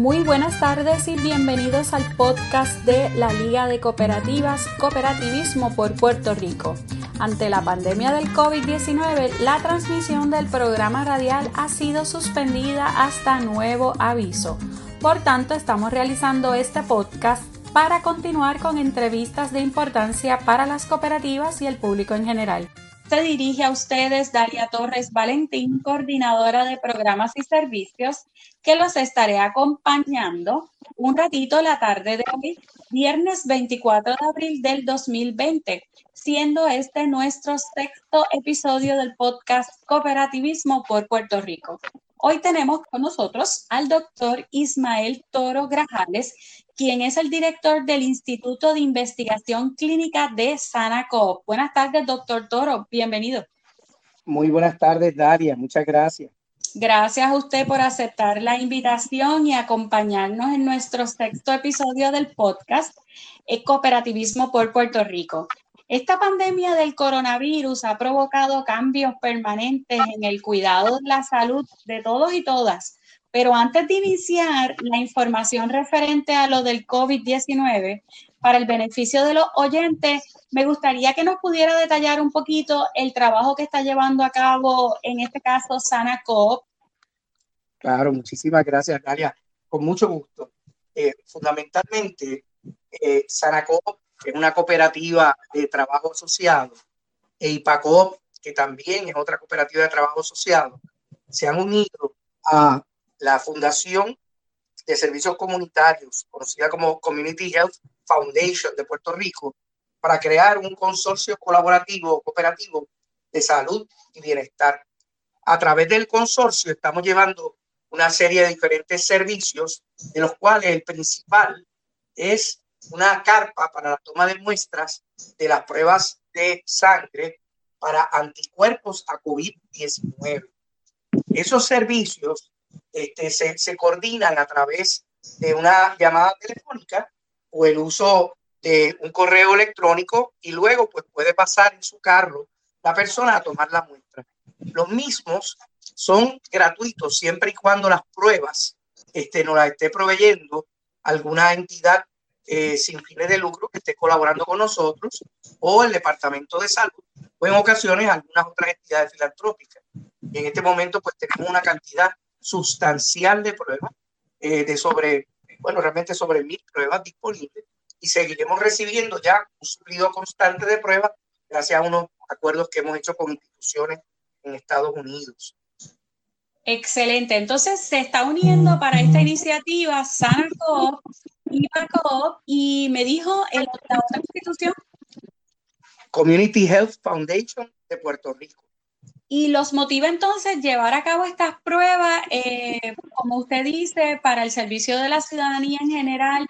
Muy buenas tardes y bienvenidos al podcast de la Liga de Cooperativas Cooperativismo por Puerto Rico. Ante la pandemia del COVID-19, la transmisión del programa radial ha sido suspendida hasta nuevo aviso. Por tanto, estamos realizando este podcast para continuar con entrevistas de importancia para las cooperativas y el público en general se dirige a ustedes Dalia Torres Valentín, coordinadora de programas y servicios, que los estaré acompañando un ratito la tarde de hoy, viernes 24 de abril del 2020, siendo este nuestro sexto episodio del podcast Cooperativismo por Puerto Rico. Hoy tenemos con nosotros al doctor Ismael Toro Grajales, quien es el director del Instituto de Investigación Clínica de Sanaco. Buenas tardes, doctor Toro, bienvenido. Muy buenas tardes, Daria, muchas gracias. Gracias a usted por aceptar la invitación y acompañarnos en nuestro sexto episodio del podcast Cooperativismo por Puerto Rico. Esta pandemia del coronavirus ha provocado cambios permanentes en el cuidado de la salud de todos y todas. Pero antes de iniciar la información referente a lo del COVID-19, para el beneficio de los oyentes, me gustaría que nos pudiera detallar un poquito el trabajo que está llevando a cabo, en este caso, SanaCoop. Claro, muchísimas gracias, Dalia. Con mucho gusto. Eh, fundamentalmente, eh, es una cooperativa de trabajo asociado, e IPACOP, que también es otra cooperativa de trabajo asociado, se han unido a la Fundación de Servicios Comunitarios, conocida como Community Health Foundation de Puerto Rico, para crear un consorcio colaborativo, cooperativo de salud y bienestar. A través del consorcio estamos llevando una serie de diferentes servicios, de los cuales el principal es una carpa para la toma de muestras de las pruebas de sangre para anticuerpos a COVID-19. Esos servicios este, se, se coordinan a través de una llamada telefónica o el uso de un correo electrónico y luego pues puede pasar en su carro la persona a tomar la muestra. Los mismos son gratuitos siempre y cuando las pruebas este, nos las esté proveyendo alguna entidad eh, sin fines de lucro que esté colaborando con nosotros o el Departamento de Salud o en ocasiones algunas otras entidades filantrópicas. Y en este momento pues tenemos una cantidad sustancial de pruebas, eh, de sobre, bueno, realmente sobre mil pruebas disponibles y seguiremos recibiendo ya un suplido constante de pruebas gracias a unos acuerdos que hemos hecho con instituciones en Estados Unidos. Excelente. Entonces se está uniendo para esta iniciativa Y me dijo en la otra institución. Community Health Foundation de Puerto Rico. Y los motiva entonces llevar a cabo estas pruebas, eh, como usted dice, para el servicio de la ciudadanía en general.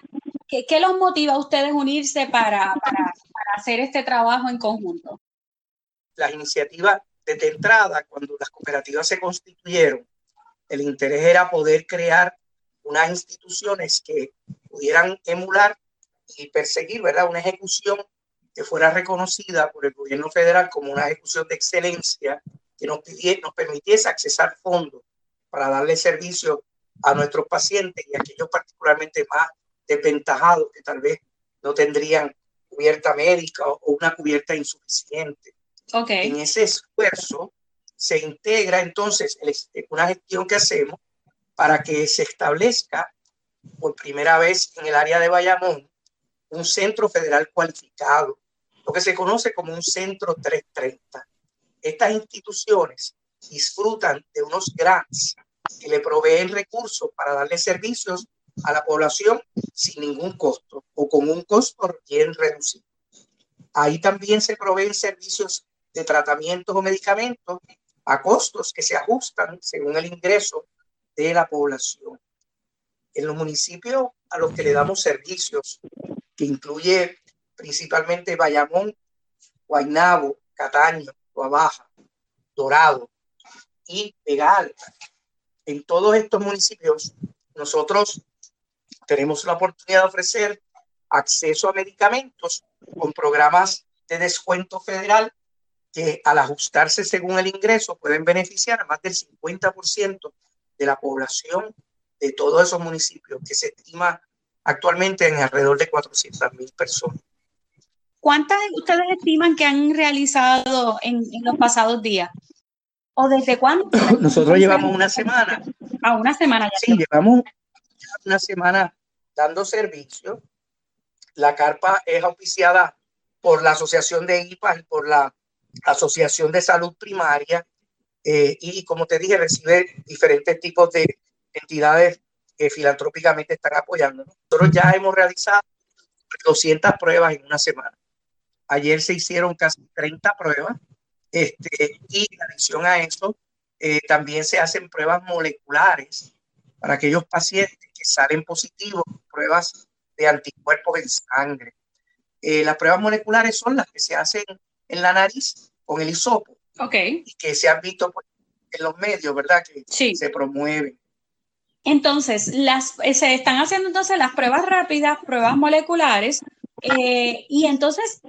¿Qué, qué los motiva a ustedes unirse para, para, para, hacer este trabajo en conjunto? Las iniciativas desde entrada, cuando las cooperativas se constituyeron, el interés era poder crear unas instituciones que pudieran emular y perseguir, ¿verdad? Una ejecución que fuera reconocida por el gobierno federal como una ejecución de excelencia que nos, pidiera, nos permitiese accesar fondos para darle servicio a nuestros pacientes y a aquellos particularmente más desventajados que tal vez no tendrían cubierta médica o una cubierta insuficiente. Okay. En ese esfuerzo se integra entonces una gestión que hacemos para que se establezca por primera vez en el área de Bayamón un centro federal cualificado, lo que se conoce como un centro 330. Estas instituciones disfrutan de unos grants que le proveen recursos para darle servicios a la población sin ningún costo o con un costo bien reducido. Ahí también se proveen servicios de tratamientos o medicamentos a costos que se ajustan según el ingreso de la población. En los municipios a los que le damos servicios, que incluye principalmente Bayamón, Guaynabo, Cataño, Baja, Dorado y Vega. En todos estos municipios, nosotros tenemos la oportunidad de ofrecer acceso a medicamentos con programas de descuento federal que al ajustarse según el ingreso pueden beneficiar a más del 50% de la población de todos esos municipios, que se estima actualmente en alrededor de 400 mil personas. ¿Cuántas ustedes estiman que han realizado en, los pasados días? ¿O desde cuándo? Nosotros llevamos una semana. Ah, una semana ya. Sí, llevamos una semana dando servicio. La carpa es auspiciada por la Asociación de IPA y por la Asociación de Salud Primaria. Eh, y como te dije, recibe diferentes tipos de entidades que filantrópicamente están apoyando. Nosotros ya hemos realizado 200 pruebas en una semana. Ayer se hicieron casi 30 pruebas este, y en adición a eso, eh, también se hacen pruebas moleculares para aquellos pacientes que salen positivos, pruebas de anticuerpos en sangre. Eh, las pruebas moleculares son las que se hacen en la nariz con el hisopo. Ok. Y que se han visto pues, en los medios, ¿verdad? Que se promueven. Entonces, eh, se están haciendo entonces las pruebas rápidas, pruebas moleculares, eh, y entonces,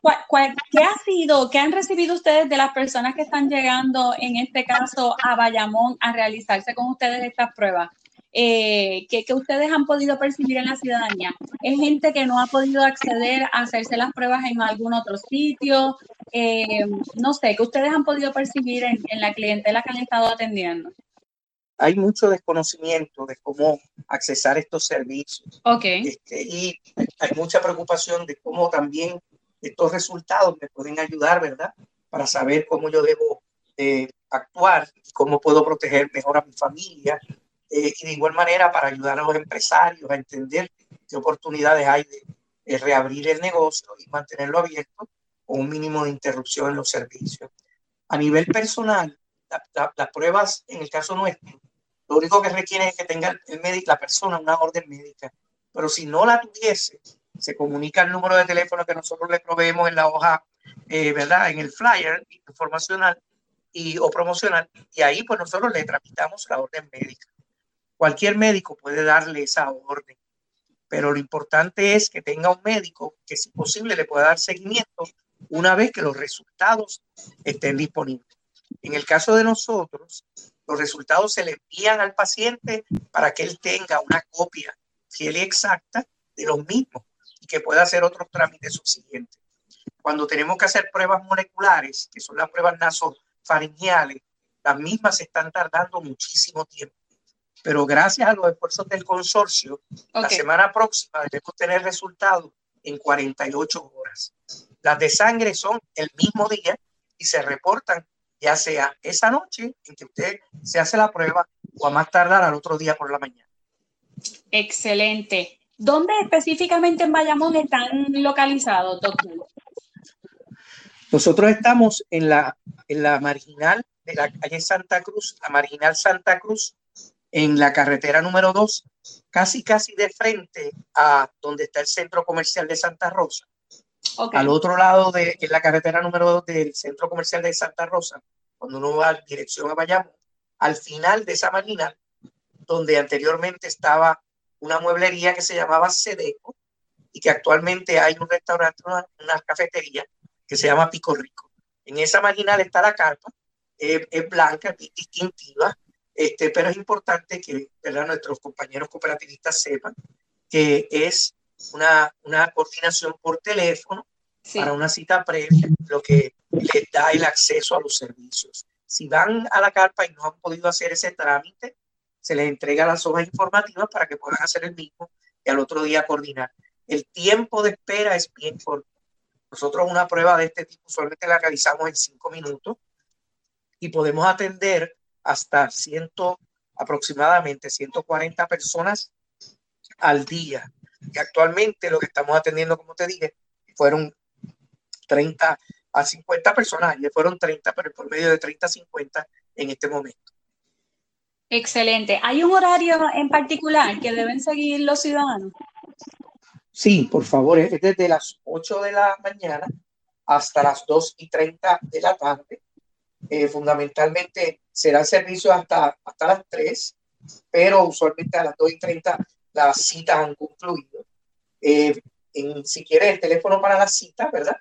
qué ha sido, qué han recibido ustedes de las personas que están llegando, en este caso, a Bayamón a realizarse con ustedes estas pruebas? Eh, que, ustedes han podido percibir en la ciudadanía? ¿Es gente que no ha podido acceder a hacerse las pruebas en algún otro sitio? Eh, no sé, que ustedes han podido percibir en, en la clientela que han estado atendiendo? Hay mucho desconocimiento de cómo accesar estos servicios. Okay. Este, y hay mucha preocupación de cómo también estos resultados me pueden ayudar, ¿verdad? Para saber cómo yo debo eh, actuar, cómo puedo proteger mejor a mi familia eh, y de igual manera para ayudar a los empresarios a entender qué oportunidades hay de, reabrir el negocio y mantenerlo abierto con un mínimo de interrupción en los servicios. A nivel personal, las pruebas en el caso nuestro lo único que requiere es que tenga el médico, la persona una orden médica. Pero si no la tuviese, se comunica el número de teléfono que nosotros le proveemos en la hoja, eh, ¿verdad? En el flyer informacional y, o promocional. Y ahí pues nosotros le tramitamos la orden médica. Cualquier médico puede darle esa orden. Pero lo importante es que tenga un médico que si posible le pueda dar seguimiento una vez que los resultados estén disponibles. En el caso de nosotros, los resultados se le envían al paciente para que él tenga una copia fiel y exacta de los mismos y que pueda hacer otros trámites subsiguientes. Cuando tenemos que hacer pruebas moleculares, que son las pruebas nasofaringiales, las mismas se están tardando muchísimo tiempo. Pero gracias a los esfuerzos del consorcio, la semana próxima debemos tener resultados en 48 horas. Las de sangre son el mismo día y se reportan ya sea esa noche en que usted se hace la prueba o a más tardar al otro día por la mañana. Excelente. ¿Dónde específicamente en Bayamón están localizados, doctor? Nosotros estamos en la, en la marginal de la calle Santa Cruz, la marginal Santa Cruz, en la carretera número 2, casi casi de frente a donde está el centro comercial de Santa Rosa. Al otro lado de la carretera número 2 del centro comercial de Santa Rosa, cuando uno va en dirección a Bayamón, al final de esa marginal, donde anteriormente estaba una mueblería que se llamaba Sedeco y que actualmente hay un restaurante, una, cafetería que se llama Pico Rico. En esa marginal está la carpa, es blanca, es distintiva, este, pero es importante que ¿verdad? nuestros compañeros cooperativistas sepan que es una, una coordinación por teléfono para una cita previa, lo que les da el acceso a los servicios. Si van a la carpa y no han podido hacer ese trámite, se les entrega las hojas informativas para que puedan hacer el mismo y al otro día coordinar. El tiempo de espera es bien corto. Nosotros una prueba de este tipo solamente la realizamos en cinco minutos y podemos atender hasta ciento, aproximadamente 140 personas al día. Y actualmente lo que estamos atendiendo, como te dije, fueron 30 a 50 personas, ayer fueron 30, pero por medio de 30 a 50 en este momento. Excelente. ¿Hay un horario en particular que deben seguir los ciudadanos? Sí, por favor, es desde las 8 de la mañana hasta las 2 y 30 de la tarde. Eh, fundamentalmente será servicio hasta, hasta las 3, pero usualmente a las 2 y 30 las citas han concluido. Eh, en, si quieres el teléfono para la cita, ¿verdad?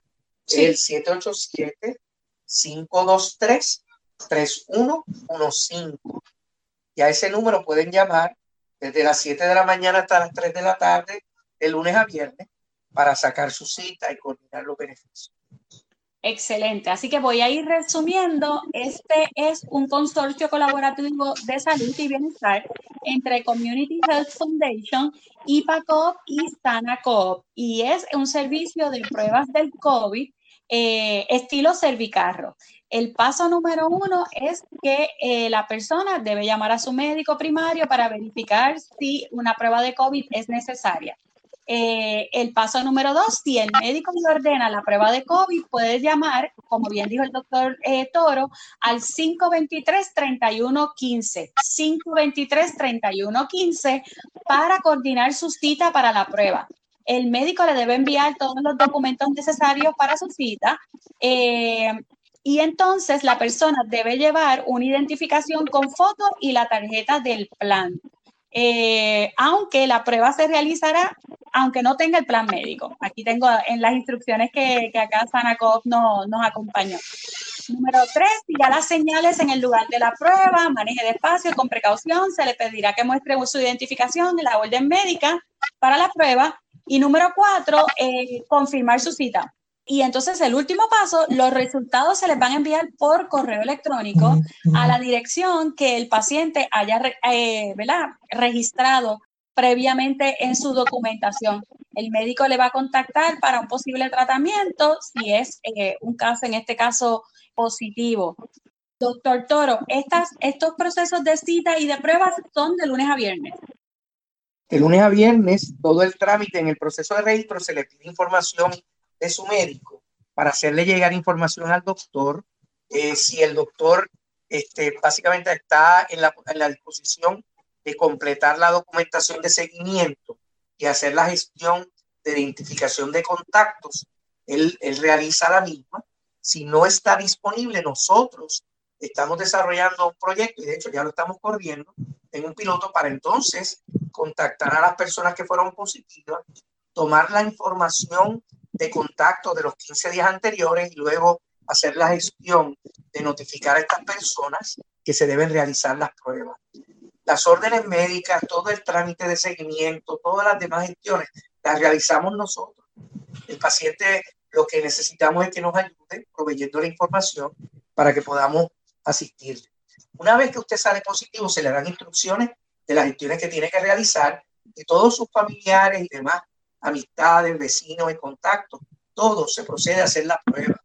El 787-523-3115. Y a ese número pueden llamar desde las 7 de la mañana hasta las 3 de la tarde, de lunes a viernes, para sacar su cita y coordinar los beneficios. Excelente. Así que voy a ir resumiendo. Este es un consorcio colaborativo de salud y bienestar entre Community Health Foundation, IPACOP y SanaCoop. Y es un servicio de pruebas del COVID eh, estilo cervicarro. El paso número uno es que eh, la persona debe llamar a su médico primario para verificar si una prueba de COVID es necesaria. Eh, el paso número dos, si el médico le ordena la prueba de COVID, puede llamar, como bien dijo el doctor eh, Toro, al 523-3115. 523-3115 para coordinar su cita para la prueba. El médico le debe enviar todos los documentos necesarios para su cita. Eh, y entonces la persona debe llevar una identificación con foto y la tarjeta del plan. Eh, aunque la prueba se realizará aunque no tenga el plan médico. Aquí tengo en las instrucciones que, que acá Sanacop no, nos acompañó. Número tres, ya las señales en el lugar de la prueba, maneje despacio, con precaución, se le pedirá que muestre su identificación y la orden médica para la prueba. Y número cuatro, eh, confirmar su cita. Y entonces el último paso, los resultados se les van a enviar por correo electrónico a la dirección que el paciente haya eh, registrado previamente en su documentación. El médico le va a contactar para un posible tratamiento si es eh, un caso, en este caso, positivo. Doctor Toro, estas, estos procesos de cita y de pruebas son de lunes a viernes. De lunes a viernes, todo el trámite en el proceso de registro se le pide información de su médico para hacerle llegar información al doctor. Eh, si el doctor este, básicamente está en la, en la disposición de completar la documentación de seguimiento y hacer la gestión de identificación de contactos, él, él realiza la misma. Si no está disponible, nosotros estamos desarrollando un proyecto y de hecho ya lo estamos corriendo en un piloto para entonces contactar a las personas que fueron positivas, tomar la información de contacto de los 15 días anteriores y luego hacer la gestión de notificar a estas personas que se deben realizar las pruebas. Las órdenes médicas, todo el trámite de seguimiento, todas las demás gestiones, las realizamos nosotros. El paciente lo que necesitamos es que nos ayude proveyendo la información para que podamos asistirle. Una vez que usted sale positivo, se le dan instrucciones de las gestiones que tiene que realizar y todos sus familiares y demás amistades, vecinos y contactos, todo se procede a hacer la prueba.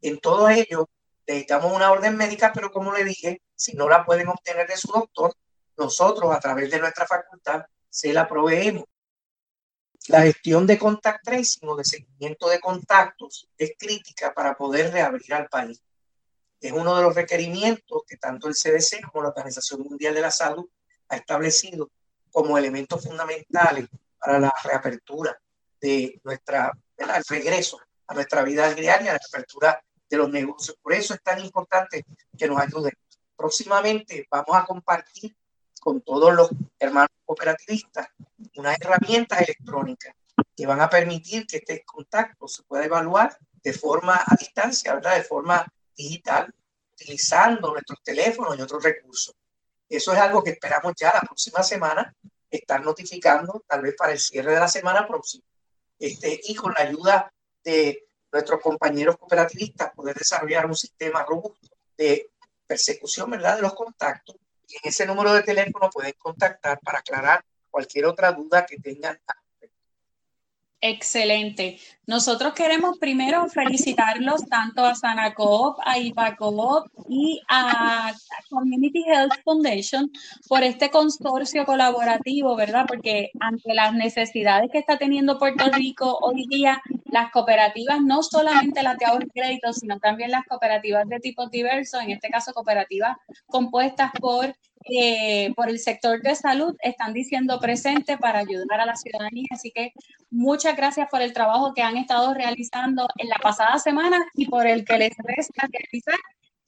En todo ello, necesitamos una orden médica, pero como le dije, si no la pueden obtener de su doctor, nosotros a través de nuestra facultad se la proveemos. La gestión de contact tracing o de seguimiento de contactos es crítica para poder reabrir al país. Es uno de los requerimientos que tanto el CDC como la Organización Mundial de la Salud ha establecido como elementos fundamentales para la reapertura de nuestra, el regreso a nuestra vida diaria, la reapertura de los negocios. Por eso es tan importante que nos ayuden. Próximamente vamos a compartir con todos los hermanos cooperativistas unas herramientas electrónicas que van a permitir que este contacto se pueda evaluar de forma a distancia, ¿verdad? De forma digital, utilizando nuestros teléfonos y otros recursos. Eso es algo que esperamos ya la próxima semana estar notificando, tal vez para el cierre de la semana próxima. Este, y con la ayuda de nuestros compañeros cooperativistas, poder desarrollar un sistema robusto de persecución, ¿verdad?, de los contactos. Y en ese número de teléfono pueden contactar para aclarar cualquier otra duda que tengan Excelente. Nosotros queremos primero felicitarlos tanto a Sanacoop, a IPACOOP y a Community Health Foundation por este consorcio colaborativo, ¿verdad? Porque ante las necesidades que está teniendo Puerto Rico hoy día, las cooperativas, no solamente las de ahorro crédito, sino también las cooperativas de tipo diverso, en este caso cooperativas compuestas por eh, por el sector de salud están diciendo presente para ayudar a la ciudadanía. Así que muchas gracias por el trabajo que han estado realizando en la pasada semana y por el que les resta realizar.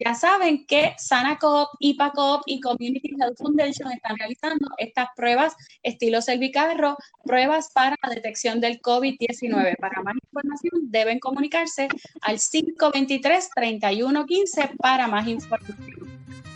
Ya saben que SanaCoop, IPACOP y Community Health Foundation están realizando estas pruebas estilo cervicarro, pruebas para la detección del COVID-19. Para más información deben comunicarse al 523-3115 para más información.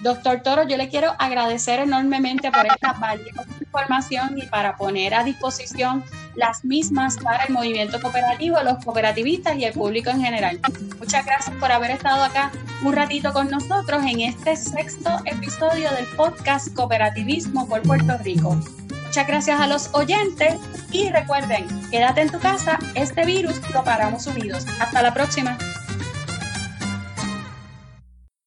Doctor Toro, yo le quiero agradecer enormemente por esta valiosa información y para poner a disposición las mismas para el movimiento cooperativo, los cooperativistas y el público en general. Muchas gracias por haber estado acá un ratito con nosotros en este sexto episodio del podcast Cooperativismo por Puerto Rico. Muchas gracias a los oyentes y recuerden, quédate en tu casa, este virus lo paramos unidos. Hasta la próxima.